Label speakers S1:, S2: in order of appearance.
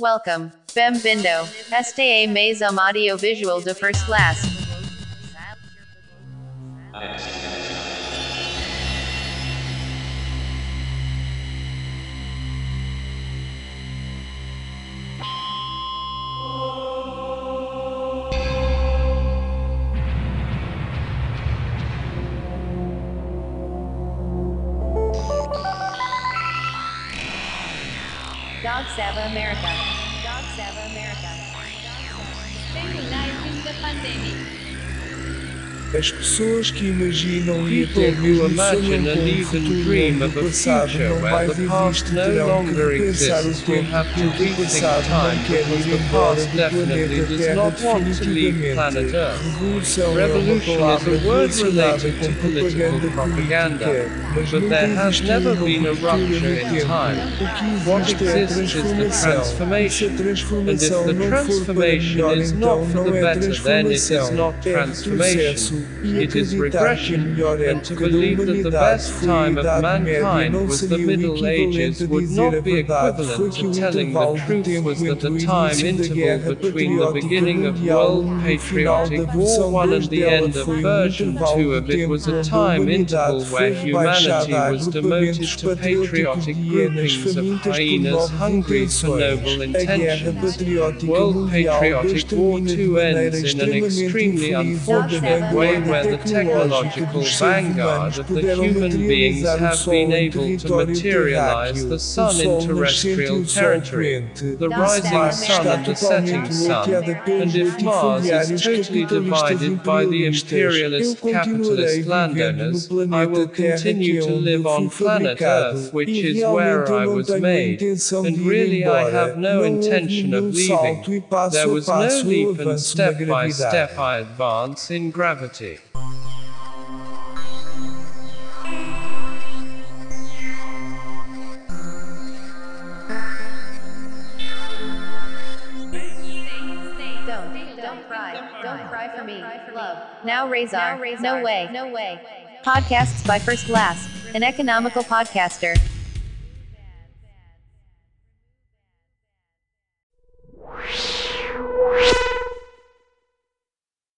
S1: Welcome. Bem-vindo. Este é mais um audiovisual de first class. Dog Sava America. Dog Sava America.
S2: Recognizing the pandemic.
S3: As pessoas que imaginam e
S4: People
S3: até
S4: who
S3: mesmo
S4: imagine
S3: sonham
S4: and
S3: com
S4: even
S3: futuro
S4: dream
S3: onde
S4: of
S3: o
S4: a
S3: passado
S4: future
S3: não
S4: where
S3: mais
S4: the past
S3: existe
S4: no
S3: terão que
S4: longer
S3: repensar o
S4: exists will
S3: tempo
S4: have to
S3: porque o passado
S4: time
S3: não quer
S4: because
S3: ir
S4: the
S3: embora
S4: past
S3: do
S4: definitely
S3: planeta
S4: does
S3: Terra
S4: not want to leave planet
S3: definitivamente.
S4: Earth.
S3: Revolução é uma palavra
S4: a word
S3: relacionada
S4: related
S3: com
S4: to political
S3: propaganda política, mas
S4: but
S3: nunca
S4: there has
S3: existiu
S4: never
S3: uma
S4: been a
S3: ruptura no
S4: rupture in
S3: tempo.
S4: time.
S3: O que
S4: What
S3: existe é a
S4: is the
S3: transformação.
S4: transformation.
S3: E se a
S4: And if
S3: transformação
S4: the
S3: não for para
S4: transformation
S3: melhor,
S4: is
S3: então
S4: not for
S3: não
S4: the
S3: é
S4: better, then it is
S3: transformação,
S4: not
S3: é retrocesso.
S4: It is
S3: acreditar que a
S4: regression.
S3: melhor
S4: And to believe that the best time of mankind was the Middle Ages would not be equivalent to telling the truth was that the time interval between the beginning of World Patriotic War
S3: versão
S4: 1 and the end of version 2
S3: de
S4: of it was a time interval where humanity was demoted to patriotic
S3: patrióticos de hienas
S4: groupings of hyenas hungry for noble
S3: A
S4: intentions. World Patriotic War
S3: extermina de
S4: 2 ends in an extremely unfortunate
S3: a
S4: way where the technological vanguard of the human beings have been able to materialize the sun in terrestrial territory, the rising sun and the setting sun. And if Mars is totally divided by the imperialist capitalist landowners, I will continue to live on planet. Earth, which is where I was made. And really I have no intention of leaving. There was no leap and step by step I advance in gravity.
S1: Don't, don't cry. Don't cry for me. Love. Now Razor. No way. No way. Podcasts by First Class, an economical podcaster.